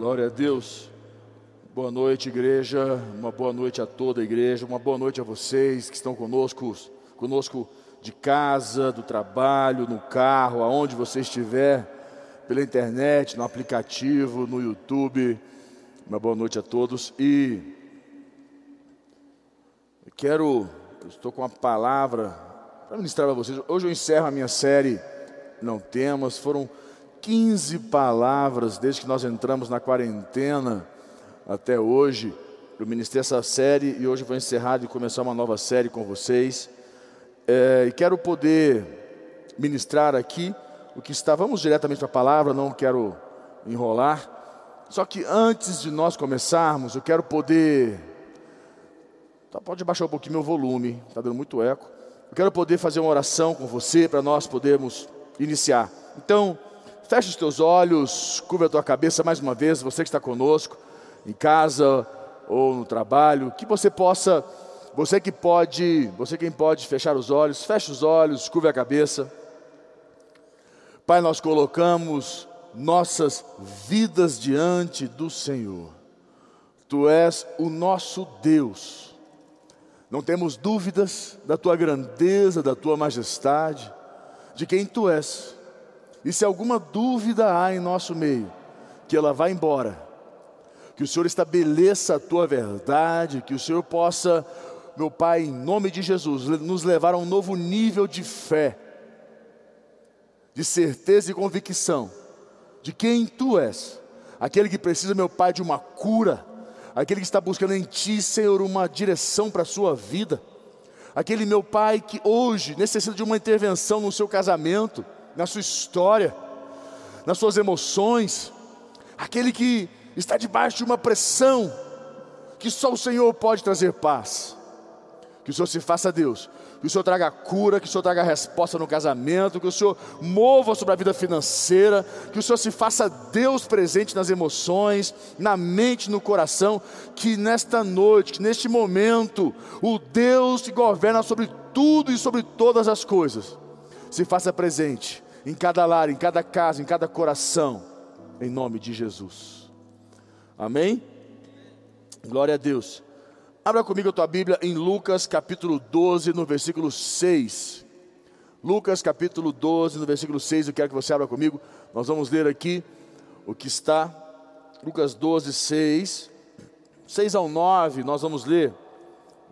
Glória a Deus. Boa noite, igreja. Uma boa noite a toda a igreja. Uma boa noite a vocês que estão conosco, conosco de casa, do trabalho, no carro, aonde você estiver, pela internet, no aplicativo, no YouTube. Uma boa noite a todos e eu quero, eu estou com uma palavra para ministrar para vocês. Hoje eu encerro a minha série Não Temas. Foram 15 palavras desde que nós entramos na quarentena até hoje. Eu ministrei essa série e hoje vou encerrar e começar uma nova série com vocês. É, e quero poder ministrar aqui o que está. Vamos diretamente para a palavra, não quero enrolar. Só que antes de nós começarmos, eu quero poder. Tá, pode baixar um pouquinho meu volume, está dando muito eco. Eu quero poder fazer uma oração com você para nós podermos iniciar. Então, Feche os teus olhos, curva a tua cabeça mais uma vez, você que está conosco, em casa ou no trabalho, que você possa, você que pode, você quem pode fechar os olhos, feche os olhos, curva a cabeça. Pai, nós colocamos nossas vidas diante do Senhor. Tu és o nosso Deus. Não temos dúvidas da tua grandeza, da tua majestade, de quem tu és. E se alguma dúvida há em nosso meio, que ela vá embora, que o Senhor estabeleça a tua verdade, que o Senhor possa, meu Pai, em nome de Jesus, nos levar a um novo nível de fé, de certeza e convicção de quem tu és, aquele que precisa, meu Pai, de uma cura, aquele que está buscando em ti, Senhor, uma direção para a sua vida, aquele meu Pai que hoje necessita de uma intervenção no seu casamento na sua história, nas suas emoções, aquele que está debaixo de uma pressão que só o Senhor pode trazer paz. Que o Senhor se faça Deus, que o Senhor traga cura, que o Senhor traga resposta no casamento, que o Senhor mova sobre a vida financeira, que o Senhor se faça Deus presente nas emoções, na mente, no coração, que nesta noite, que neste momento, o Deus que governa sobre tudo e sobre todas as coisas, se faça presente em cada lar, em cada casa, em cada coração, em nome de Jesus. Amém? Glória a Deus. Abra comigo a tua Bíblia em Lucas capítulo 12, no versículo 6. Lucas capítulo 12, no versículo 6, eu quero que você abra comigo. Nós vamos ler aqui o que está. Lucas 12, 6. 6 ao 9, nós vamos ler.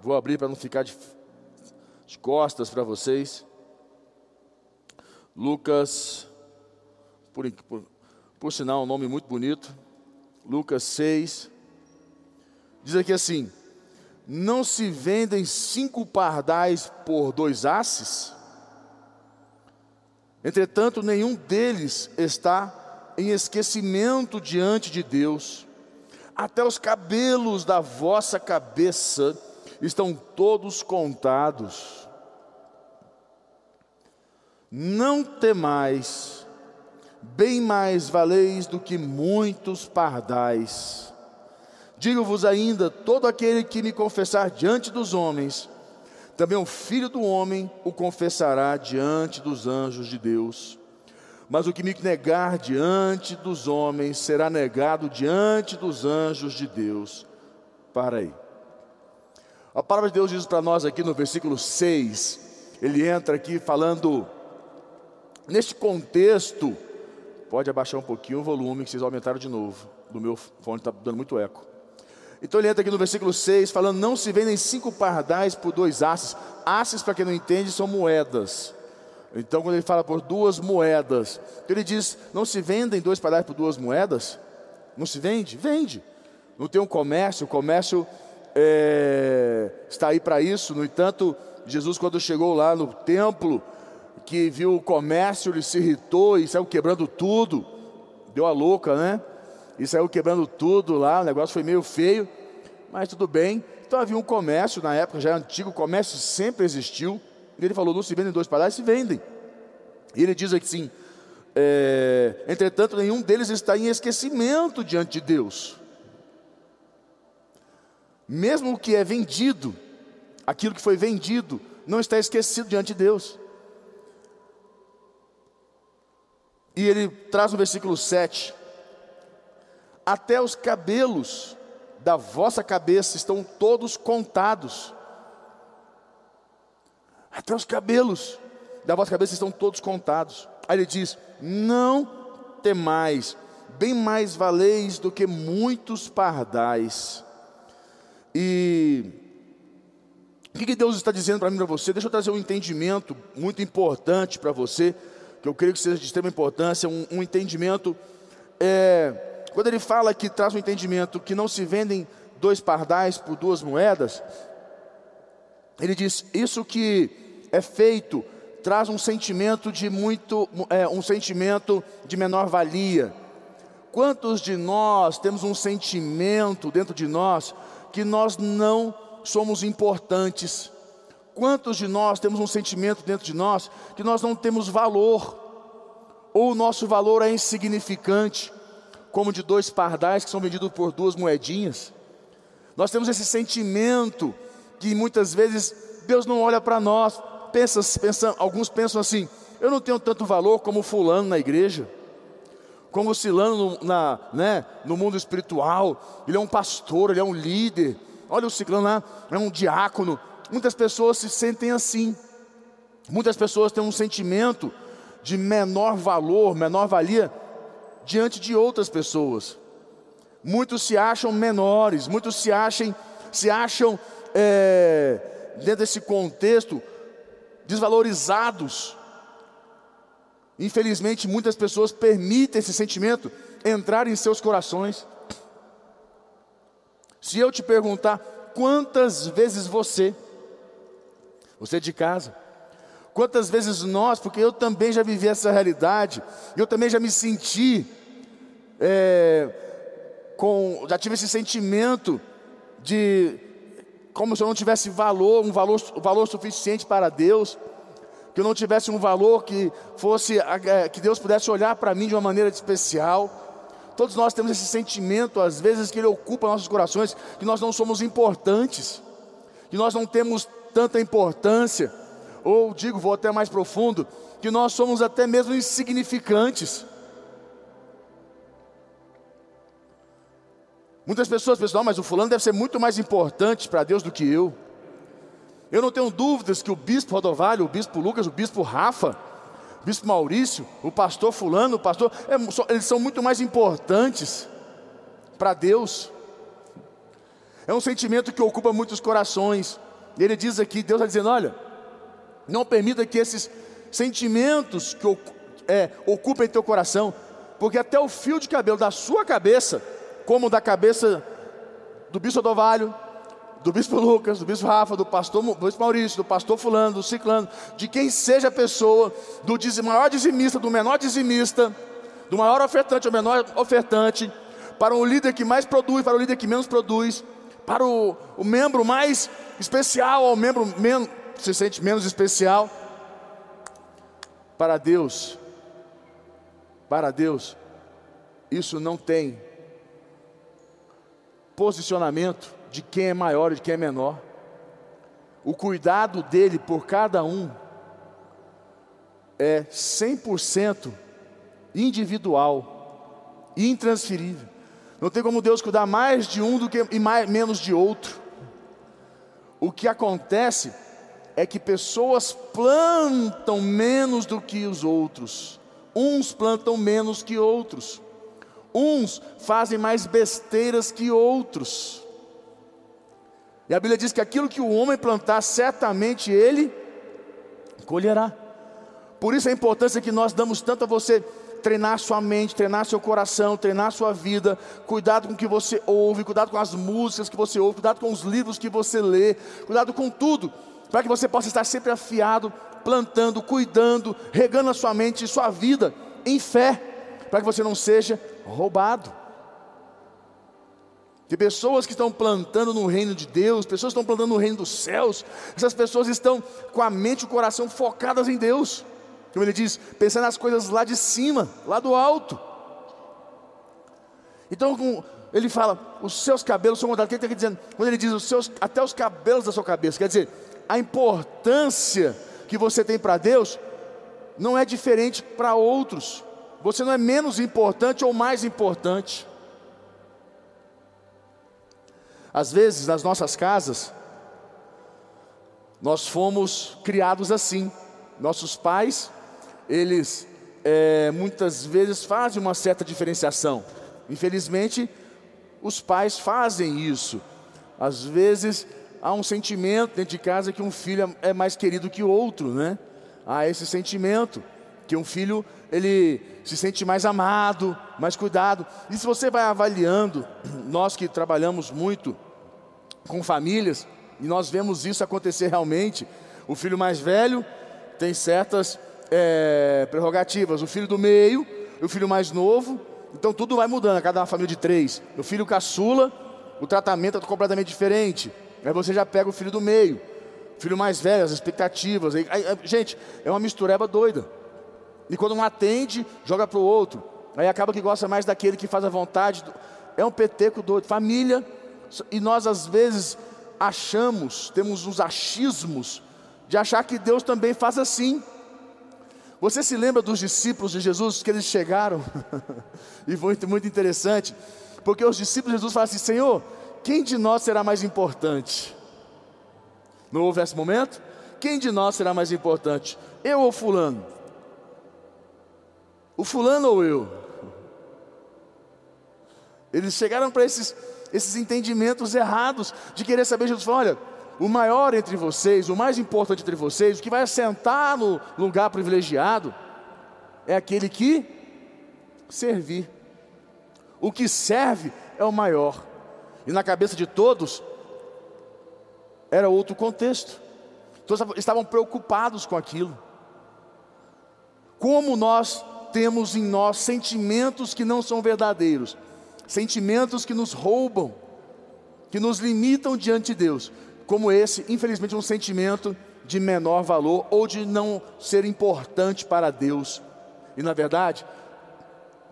Vou abrir para não ficar de, de costas para vocês. Lucas, por, por, por sinal, um nome muito bonito. Lucas 6. Diz aqui assim: Não se vendem cinco pardais por dois asses? Entretanto, nenhum deles está em esquecimento diante de Deus. Até os cabelos da vossa cabeça estão todos contados. Não temais, bem mais valeis do que muitos pardais. Digo-vos ainda: todo aquele que me confessar diante dos homens, também o filho do homem o confessará diante dos anjos de Deus. Mas o que me negar diante dos homens será negado diante dos anjos de Deus. Para aí. A palavra de Deus diz para nós aqui no versículo 6, ele entra aqui falando Neste contexto, pode abaixar um pouquinho o volume, que vocês aumentaram de novo. Do meu fone está dando muito eco. Então ele entra aqui no versículo 6, falando: Não se vendem cinco pardais por dois asses. Asses, para quem não entende, são moedas. Então, quando ele fala por duas moedas, ele diz: Não se vendem dois pardais por duas moedas? Não se vende? Vende. Não tem um comércio, o comércio é, está aí para isso. No entanto, Jesus, quando chegou lá no templo, que viu o comércio, ele se irritou e saiu quebrando tudo. Deu a louca, né? E saiu quebrando tudo lá, o negócio foi meio feio, mas tudo bem. Então havia um comércio, na época já antigo, o comércio sempre existiu. E ele falou: não se vendem dois palácios, se vendem. E ele diz assim: é, entretanto, nenhum deles está em esquecimento diante de Deus. Mesmo o que é vendido, aquilo que foi vendido, não está esquecido diante de Deus. E ele traz no versículo 7: até os cabelos da vossa cabeça estão todos contados. Até os cabelos da vossa cabeça estão todos contados. Aí ele diz: Não temais, bem mais valeis do que muitos pardais. E o que Deus está dizendo para mim e para você? Deixa eu trazer um entendimento muito importante para você, que eu creio que seja de extrema importância, um, um entendimento. É, quando ele fala que traz um entendimento que não se vendem dois pardais por duas moedas, ele diz: Isso que é feito traz um sentimento de muito, é, um sentimento de menor valia. Quantos de nós temos um sentimento dentro de nós que nós não somos importantes? Quantos de nós temos um sentimento dentro de nós que nós não temos valor? Ou o nosso valor é insignificante, como de dois pardais que são vendidos por duas moedinhas? Nós temos esse sentimento que muitas vezes Deus não olha para nós, pensa, pensa, alguns pensam assim: eu não tenho tanto valor como fulano na igreja, como Silano no, na, né, no mundo espiritual, ele é um pastor, ele é um líder. Olha o Ciclano lá, é um diácono. Muitas pessoas se sentem assim. Muitas pessoas têm um sentimento de menor valor, menor valia diante de outras pessoas. Muitos se acham menores, muitos se acham, se acham é, dentro desse contexto desvalorizados. Infelizmente, muitas pessoas permitem esse sentimento entrar em seus corações. Se eu te perguntar quantas vezes você, você de casa, quantas vezes nós, porque eu também já vivi essa realidade, eu também já me senti, é, com, já tive esse sentimento de como se eu não tivesse valor, um valor, valor suficiente para Deus, que eu não tivesse um valor que fosse, é, que Deus pudesse olhar para mim de uma maneira especial. Todos nós temos esse sentimento, às vezes, que ele ocupa nossos corações, que nós não somos importantes, que nós não temos tanta importância, ou digo, vou até mais profundo, que nós somos até mesmo insignificantes. Muitas pessoas pensam, mas o fulano deve ser muito mais importante para Deus do que eu. Eu não tenho dúvidas que o bispo Rodovalho, o bispo Lucas, o bispo Rafa, o bispo Maurício, o pastor fulano, o pastor, é, eles são muito mais importantes para Deus. É um sentimento que ocupa muitos corações. Ele diz aqui, Deus está dizendo, olha, não permita que esses sentimentos que é, ocupem teu coração, porque até o fio de cabelo da sua cabeça como da cabeça do bispo Odovalho, do bispo Lucas, do bispo Rafa, do pastor do bispo Maurício, do pastor Fulano, do Ciclano, de quem seja a pessoa, do maior dizimista, do menor dizimista, do maior ofertante ao menor ofertante, para o líder que mais produz, para o líder que menos produz, para o, o membro mais especial ao membro menos, se sente menos especial. Para Deus, para Deus, isso não tem posicionamento de quem é maior e de quem é menor. O cuidado dele por cada um é 100% individual, intransferível. Não tem como Deus cuidar mais de um do que e mais, menos de outro. O que acontece é que pessoas plantam menos do que os outros. Uns plantam menos que outros. Uns fazem mais besteiras que outros. E a Bíblia diz que aquilo que o homem plantar, certamente ele colherá. Por isso a importância que nós damos tanto a você treinar sua mente, treinar seu coração, treinar sua vida, cuidado com o que você ouve, cuidado com as músicas que você ouve, cuidado com os livros que você lê, cuidado com tudo, para que você possa estar sempre afiado, plantando, cuidando, regando a sua mente e sua vida em fé, para que você não seja roubado. De pessoas que estão plantando no reino de Deus, pessoas que estão plantando no reino dos céus, essas pessoas estão com a mente e o coração focadas em Deus. Como ele diz, pensando nas coisas lá de cima, lá do alto. Então, ele fala, os seus cabelos são mudados. O que ele está dizendo? Quando ele diz os seus, até os cabelos da sua cabeça, quer dizer, a importância que você tem para Deus não é diferente para outros. Você não é menos importante ou mais importante. Às vezes, nas nossas casas, nós fomos criados assim. Nossos pais, eles é, muitas vezes fazem uma certa diferenciação. Infelizmente, os pais fazem isso. Às vezes, há um sentimento dentro de casa que um filho é mais querido que o outro, né? Há esse sentimento que um filho ele se sente mais amado, mais cuidado. E se você vai avaliando, nós que trabalhamos muito com famílias, e nós vemos isso acontecer realmente, o filho mais velho tem certas é, prerrogativas, o filho do meio, o filho mais novo, então tudo vai mudando, cada uma família de três. O filho caçula, o tratamento é completamente diferente. Aí você já pega o filho do meio, o filho mais velho, as expectativas. Aí, aí, gente, é uma mistureba doida. E quando um atende, joga para o outro. Aí acaba que gosta mais daquele que faz a vontade. É um peteco doido. Família. E nós às vezes achamos, temos uns achismos de achar que Deus também faz assim. Você se lembra dos discípulos de Jesus que eles chegaram? e foi muito interessante, porque os discípulos de Jesus falam assim: Senhor, quem de nós será mais importante? Não houve esse momento? Quem de nós será mais importante? Eu ou Fulano? O fulano ou eu? Eles chegaram para esses, esses entendimentos errados de querer saber. Jesus falou: olha, o maior entre vocês, o mais importante entre vocês, o que vai assentar no lugar privilegiado, é aquele que servir. O que serve é o maior. E na cabeça de todos, era outro contexto. Todos estavam preocupados com aquilo. Como nós temos em nós sentimentos que não são verdadeiros, sentimentos que nos roubam, que nos limitam diante de Deus, como esse, infelizmente, um sentimento de menor valor ou de não ser importante para Deus. E na verdade,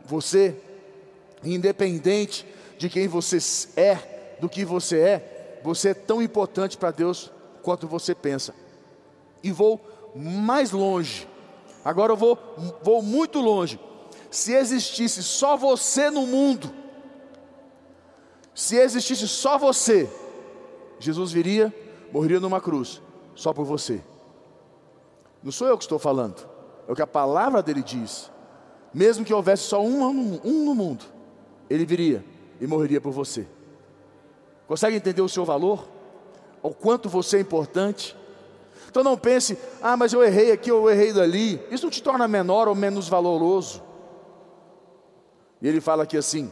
você, independente de quem você é, do que você é, você é tão importante para Deus quanto você pensa. E vou mais longe Agora eu vou, vou muito longe. Se existisse só você no mundo, se existisse só você, Jesus viria, morreria numa cruz, só por você. Não sou eu que estou falando, é o que a palavra dele diz. Mesmo que houvesse só um, um no mundo, ele viria e morreria por você. Consegue entender o seu valor? O quanto você é importante? Então não pense, ah, mas eu errei aqui eu errei dali. Isso não te torna menor ou menos valoroso. E ele fala aqui assim,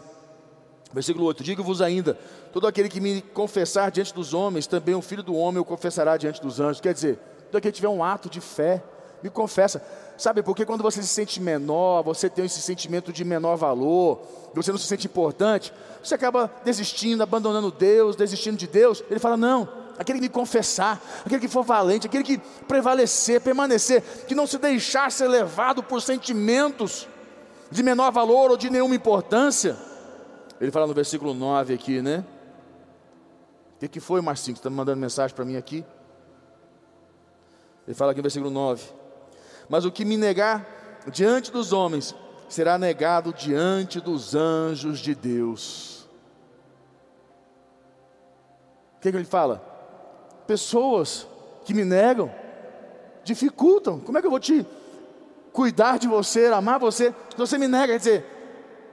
versículo 8: Digo-vos ainda, todo aquele que me confessar diante dos homens, também o filho do homem o confessará diante dos anjos. Quer dizer, todo aquele que tiver um ato de fé, me confessa. Sabe, porque quando você se sente menor, você tem esse sentimento de menor valor, você não se sente importante, você acaba desistindo, abandonando Deus, desistindo de Deus. Ele fala: não aquele que me confessar, aquele que for valente, aquele que prevalecer, permanecer, que não se deixar ser levado por sentimentos de menor valor ou de nenhuma importância. Ele fala no versículo 9 aqui, né? O que, foi, Marcinho, que está mandando mensagem para mim aqui? Ele fala aqui no versículo 9: Mas o que me negar diante dos homens, será negado diante dos anjos de Deus. O que, que ele fala? pessoas que me negam, dificultam. Como é que eu vou te cuidar de você, amar você, se você me nega? Quer dizer,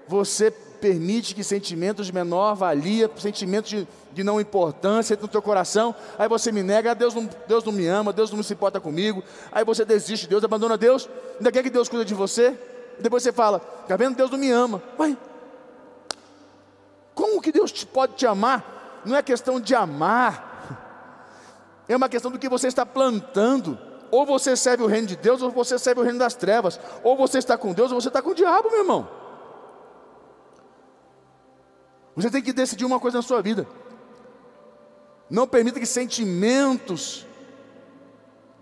você permite que sentimentos de menor valia, sentimentos de, de não importância no teu coração, aí você me nega, Deus não, Deus não me ama, Deus não se importa comigo, aí você desiste de Deus, abandona Deus, ainda quer que Deus cuide de você, e depois você fala, está vendo, Deus não me ama. Ué, como que Deus te, pode te amar? Não é questão de amar, é uma questão do que você está plantando. Ou você serve o reino de Deus, ou você serve o reino das trevas. Ou você está com Deus, ou você está com o diabo, meu irmão. Você tem que decidir uma coisa na sua vida. Não permita que sentimentos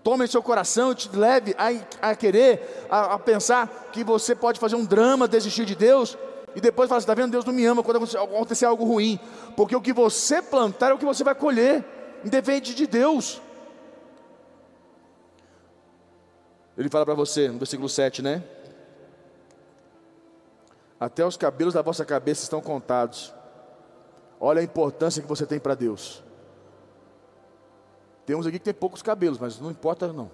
tomem seu coração e te leve a, a querer, a, a, pensar que você pode fazer um drama, desistir de Deus, e depois falar, está vendo, Deus não me ama quando acontecer algo ruim. Porque o que você plantar é o que você vai colher independe de Deus. Ele fala para você, no versículo 7, né? Até os cabelos da vossa cabeça estão contados. Olha a importância que você tem para Deus. Tem uns aqui que tem poucos cabelos, mas não importa não.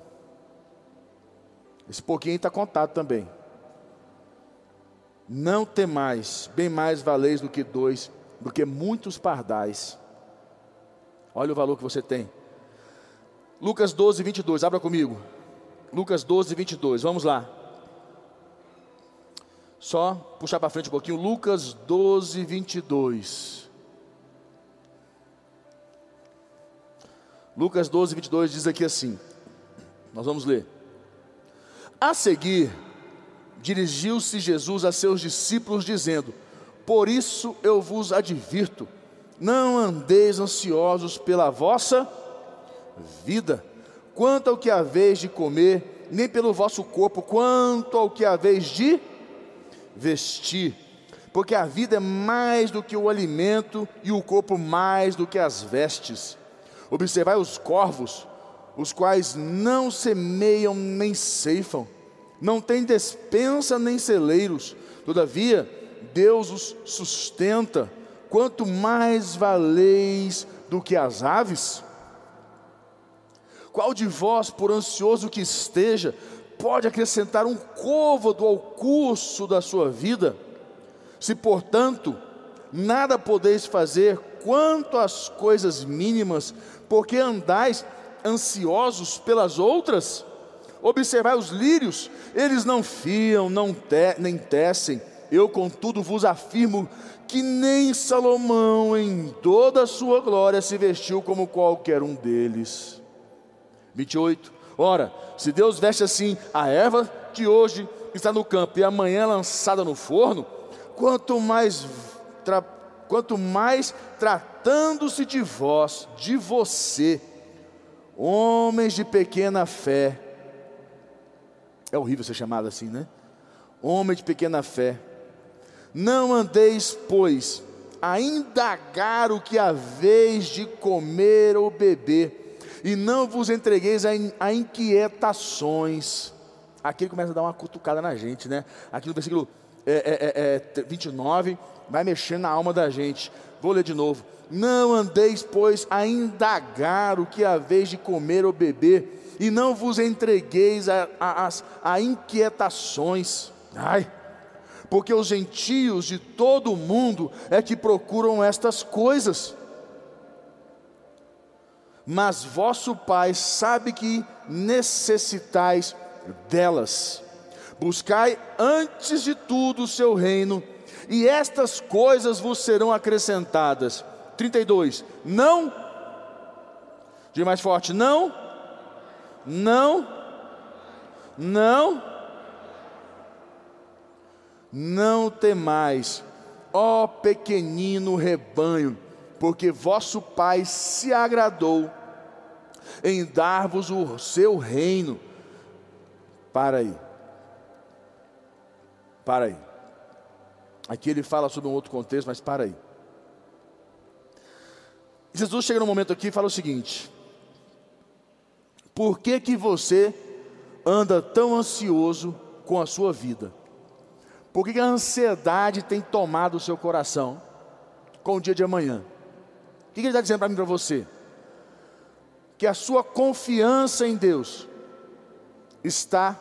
Esse pouquinho está contado também. Não tem mais, bem mais valeis do que dois, do que muitos pardais. Olha o valor que você tem. Lucas 12, 22, abra comigo. Lucas 12, 22, vamos lá. Só puxar para frente um pouquinho. Lucas 12, 22. Lucas 12, 22 diz aqui assim. Nós vamos ler. A seguir, dirigiu-se Jesus a seus discípulos, dizendo: Por isso eu vos advirto, não andeis ansiosos pela vossa vida, quanto ao que haveis de comer, nem pelo vosso corpo, quanto ao que haveis de vestir. Porque a vida é mais do que o alimento e o corpo mais do que as vestes. Observai os corvos, os quais não semeiam nem ceifam, não têm despensa nem celeiros, todavia Deus os sustenta. Quanto mais valeis do que as aves? Qual de vós, por ansioso que esteja, pode acrescentar um côvado ao curso da sua vida? Se, portanto, nada podeis fazer quanto às coisas mínimas, porque andais ansiosos pelas outras? Observai os lírios, eles não fiam, não te, nem tecem. Eu, contudo, vos afirmo que nem Salomão, em toda a sua glória, se vestiu como qualquer um deles. 28. Ora, se Deus veste assim a erva que hoje está no campo e amanhã lançada no forno, quanto mais, quanto mais tratando-se de vós, de você, Homens de pequena fé. É horrível ser chamado assim, né? Homem de pequena fé. Não andeis, pois, a indagar o que haveis de comer ou beber, e não vos entregueis a, inquietações. Aqui ele começa a dar uma cutucada na gente, né? Aqui no versículo é, é, é, 29, é, vai mexendo na alma da gente. Vou ler de novo. Não andeis, pois, a indagar o que haveis de comer ou beber, e não vos entregueis a, a, a inquietações. Ai, porque os gentios de todo o mundo é que procuram estas coisas. Mas vosso Pai sabe que necessitais delas. Buscai antes de tudo o seu reino, e estas coisas vos serão acrescentadas. 32. Não. Diga mais forte. Não. Não. Não. Não temais, ó pequenino rebanho, porque vosso Pai se agradou em dar-vos o seu reino. Para aí. Para aí. Aqui ele fala sobre um outro contexto, mas para aí. Jesus chega no momento aqui e fala o seguinte: Por que que você anda tão ansioso com a sua vida? Por que, que a ansiedade tem tomado o seu coração com o dia de amanhã? O que, que ele está dizendo para mim para você? Que a sua confiança em Deus está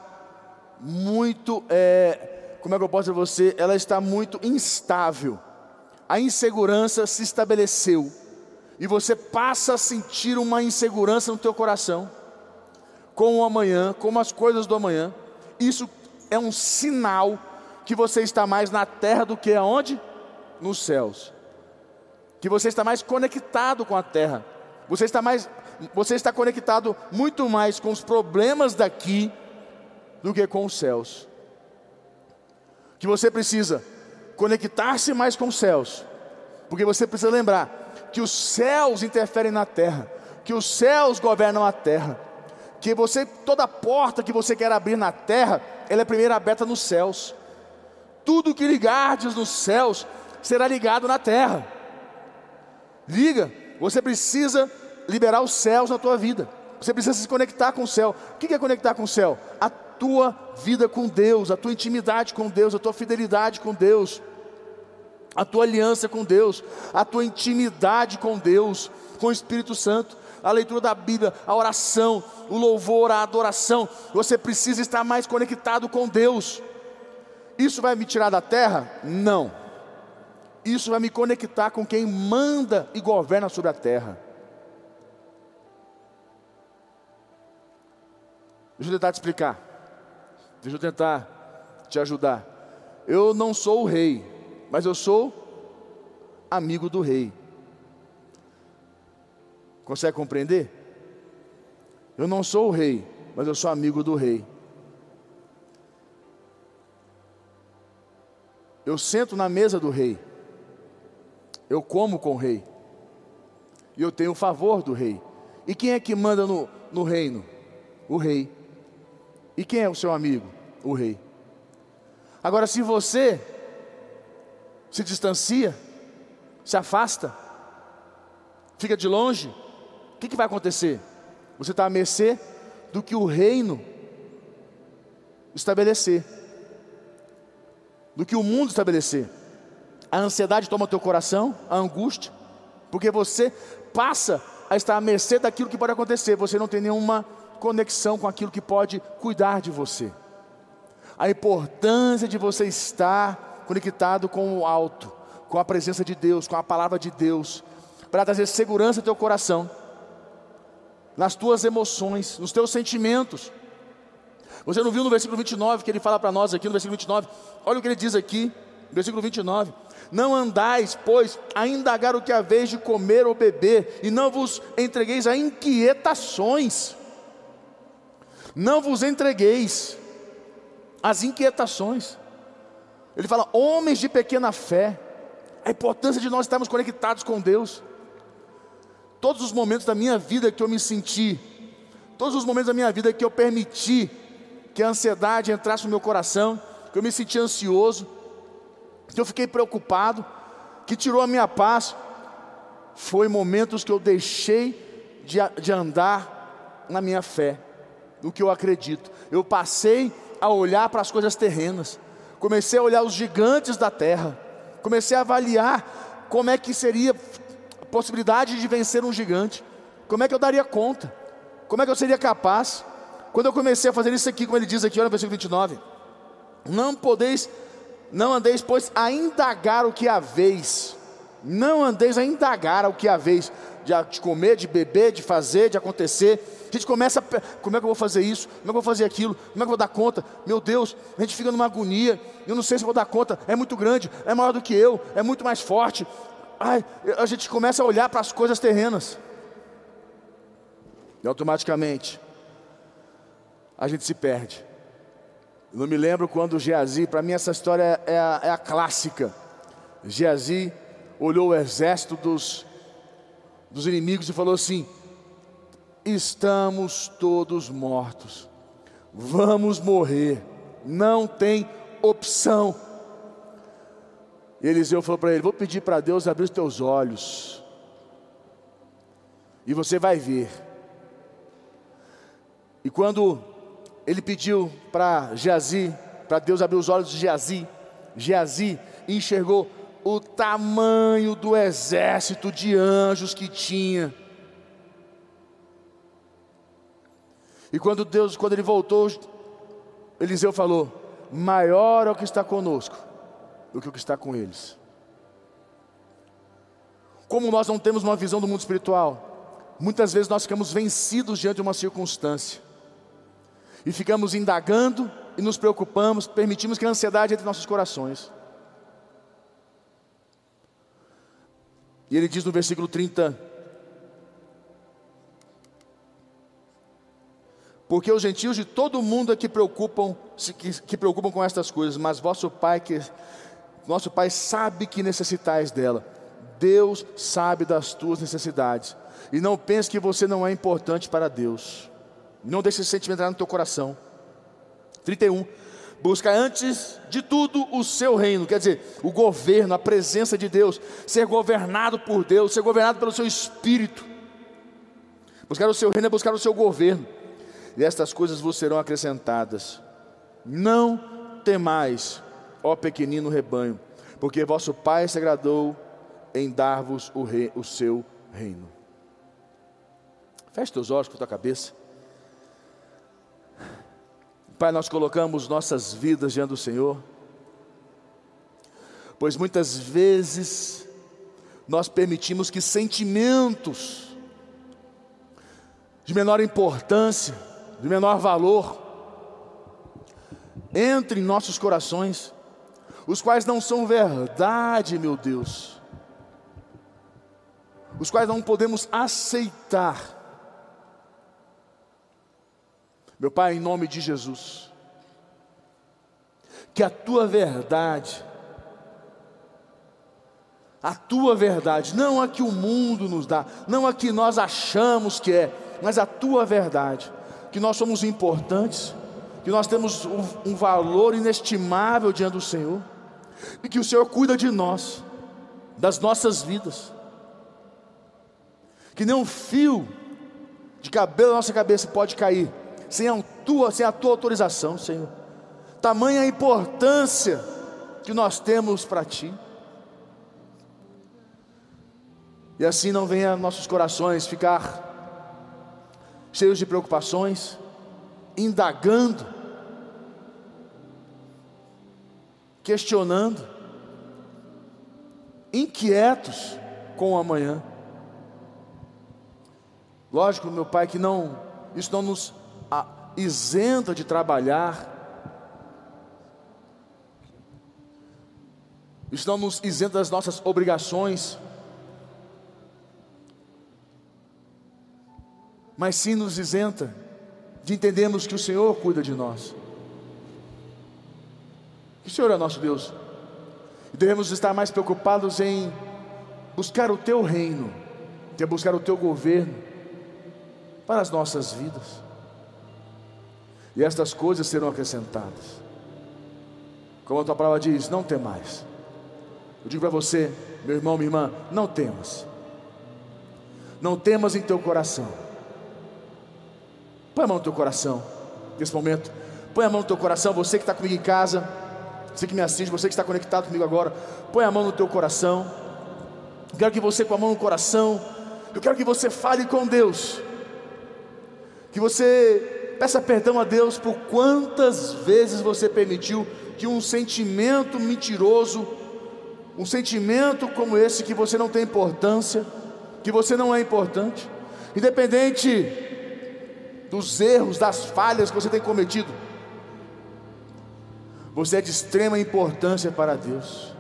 muito, é, como é que eu posso dizer você? Ela está muito instável. A insegurança se estabeleceu e você passa a sentir uma insegurança no teu coração com o amanhã, com as coisas do amanhã, isso é um sinal que você está mais na terra do que aonde? Nos céus. Que você está mais conectado com a terra. Você está mais você está conectado muito mais com os problemas daqui do que com os céus. Que você precisa conectar-se mais com os céus. Porque você precisa lembrar que os céus interferem na terra, que os céus governam a terra, que você toda porta que você quer abrir na terra, ela é primeiro aberta nos céus. Tudo que ligardes nos céus será ligado na terra. Liga, você precisa liberar os céus na tua vida. Você precisa se conectar com o céu. O que é conectar com o céu? A tua vida com Deus, a tua intimidade com Deus, a tua fidelidade com Deus. a tua aliança com Deus, a tua intimidade com Deus, com o Espírito Santo, a leitura da Bíblia, a oração, o louvor, a adoração. Você precisa estar mais conectado com Deus. Isso vai me tirar da terra? Não. Isso vai me conectar com quem manda e governa sobre a terra. Deixa eu tentar te explicar. Deixa eu tentar te ajudar. Eu não sou o rei, mas eu sou amigo do rei. Consegue compreender? Eu não sou o rei, mas eu sou amigo do rei. Eu sento na mesa do rei. Eu como com o rei. E eu tenho o favor do rei. E quem é que manda no, no reino? O rei. E quem é o seu amigo? O rei. Agora, se você se distancia, se afasta, fica de longe, o que, que vai acontecer? Você está à mercê do que o reino estabelecer, do que o mundo estabelecer. A ansiedade toma teu coração, a angústia, porque você passa a estar à mercê daquilo que pode acontecer, você não tem nenhuma conexão com aquilo que pode cuidar de você. A importância de você estar conectado com o alto, com a presença de Deus, com a palavra de Deus, para trazer segurança ao teu coração nas tuas emoções, nos teus sentimentos. Você não viu no versículo 29 que ele fala para nós aqui no versículo 29? Olha o que ele diz aqui, versículo 29. Não andais, pois, a indagar o que haveis de comer ou beber, e não vos entregueis a inquietações. Não vos entregueis às inquietações. Ele fala, homens de pequena fé, a importância de nós estarmos conectados com Deus todos os momentos da minha vida que eu me senti, todos os momentos da minha vida que eu permiti que a ansiedade entrasse no meu coração, que eu me senti ansioso, que eu fiquei preocupado, que tirou a minha paz, foi momentos que eu deixei de, de andar na minha fé, no que eu acredito. Eu passei a olhar para as coisas terrenas, comecei a olhar os gigantes da terra, comecei a avaliar como é que seria possibilidade de vencer um gigante. Como é que eu daria conta? Como é que eu seria capaz? Quando eu comecei a fazer isso aqui, como ele diz aqui, olha no versículo 29. Não podeis, não andeis, pois, a indagar o que haveis. Não andeis a indagar o que haveis. De comer, de beber, de fazer, de acontecer. A gente começa, a, como é que eu vou fazer isso? Como é que eu vou fazer aquilo? Como é que eu vou dar conta? Meu Deus, a gente fica numa agonia. Eu não sei se vou dar conta. É muito grande, é maior do que eu, é muito mais forte ai, a gente começa a olhar para as coisas terrenas. E automaticamente a gente se perde. Eu não me lembro quando Geazi, para mim essa história é a, é a clássica. Geazi olhou o exército dos, dos inimigos e falou assim: Estamos todos mortos, vamos morrer, não tem opção. E Eliseu falou para ele: Vou pedir para Deus abrir os teus olhos, e você vai ver. E quando ele pediu para Geazi, para Deus abrir os olhos de Geazi, Geazi enxergou o tamanho do exército de anjos que tinha. E quando Deus, quando ele voltou, Eliseu falou: Maior é o que está conosco do que o que está com eles. Como nós não temos uma visão do mundo espiritual, muitas vezes nós ficamos vencidos diante de uma circunstância e ficamos indagando e nos preocupamos, permitimos que a ansiedade entre nossos corações. E ele diz no versículo 30: Porque os gentios de todo o mundo é que preocupam, que, que preocupam com estas coisas, mas vosso Pai que nosso Pai sabe que necessitais dela. Deus sabe das tuas necessidades. E não pense que você não é importante para Deus. Não deixe esse sentimento entrar no teu coração. 31. Busca antes de tudo o seu reino, quer dizer, o governo, a presença de Deus, ser governado por Deus, ser governado pelo seu espírito. Buscar o seu reino é buscar o seu governo. E estas coisas vos serão acrescentadas. Não temais, ó pequenino rebanho, porque vosso Pai se agradou em dar-vos o, o seu reino. Feche teus olhos com tua cabeça. Pai, nós colocamos nossas vidas diante do Senhor, pois muitas vezes nós permitimos que sentimentos de menor importância, de menor valor, entrem em nossos corações, os quais não são verdade, meu Deus, os quais não podemos aceitar. Meu Pai, em nome de Jesus, que a tua verdade, a tua verdade, não a que o mundo nos dá, não a que nós achamos que é, mas a tua verdade, que nós somos importantes, que nós temos um, valor inestimável diante do Senhor, e que o Senhor cuida de nós, das nossas vidas, que nem um fio de cabelo na nossa cabeça pode cair sem a tua, sem a tua autorização, Senhor. Tamanha importância que nós temos para Ti. E assim não venha nossos corações ficar cheios de preocupações, indagando, questionando, inquietos com o amanhã. Lógico, meu Pai, que não isso não nos isenta de trabalhar, nos isenta das nossas obrigações, mas sim nos isenta de entendermos que o Senhor cuida de nós, que o Senhor é nosso Deus, e devemos estar mais preocupados em buscar o Teu reino, que é buscar o Teu governo para as nossas vidas e estas coisas serão acrescentadas. Como a tua palavra diz, não tem mais. Eu digo para você, meu irmão, minha irmã, não temas. Não temas em teu coração. Põe a mão no teu coração, nesse momento. Põe a mão no teu coração, você que está comigo em casa, você que me assiste, você que está conectado comigo agora. Põe a mão no teu coração. Eu quero que você, com a mão no coração, eu quero que você fale com Deus. Que você Peça perdão a Deus por quantas vezes você permitiu que um sentimento mentiroso, um sentimento como esse, que você não tem importância, que você não é importante, independente dos erros, das falhas que você tem cometido, você é de extrema importância para Deus.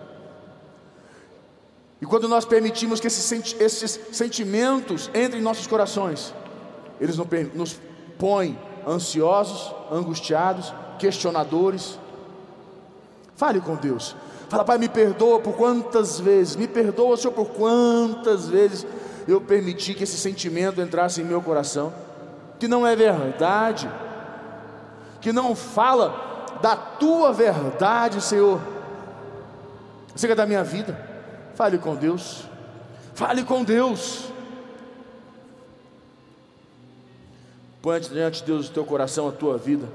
E quando nós permitimos que esses, esses sentimentos entrem em nossos corações, eles nos põem ansiosos, angustiados, questionadores. Fale com Deus. Fala, Pai, me perdoa por quantas vezes, me perdoa, Senhor, por quantas vezes eu permiti que esse sentimento entrasse em meu coração, que não é verdade, que não fala da tua verdade, Senhor, acerca da minha vida. Fale com Deus, fale com Deus. Põe diante de Deus o teu coração, a tua vida.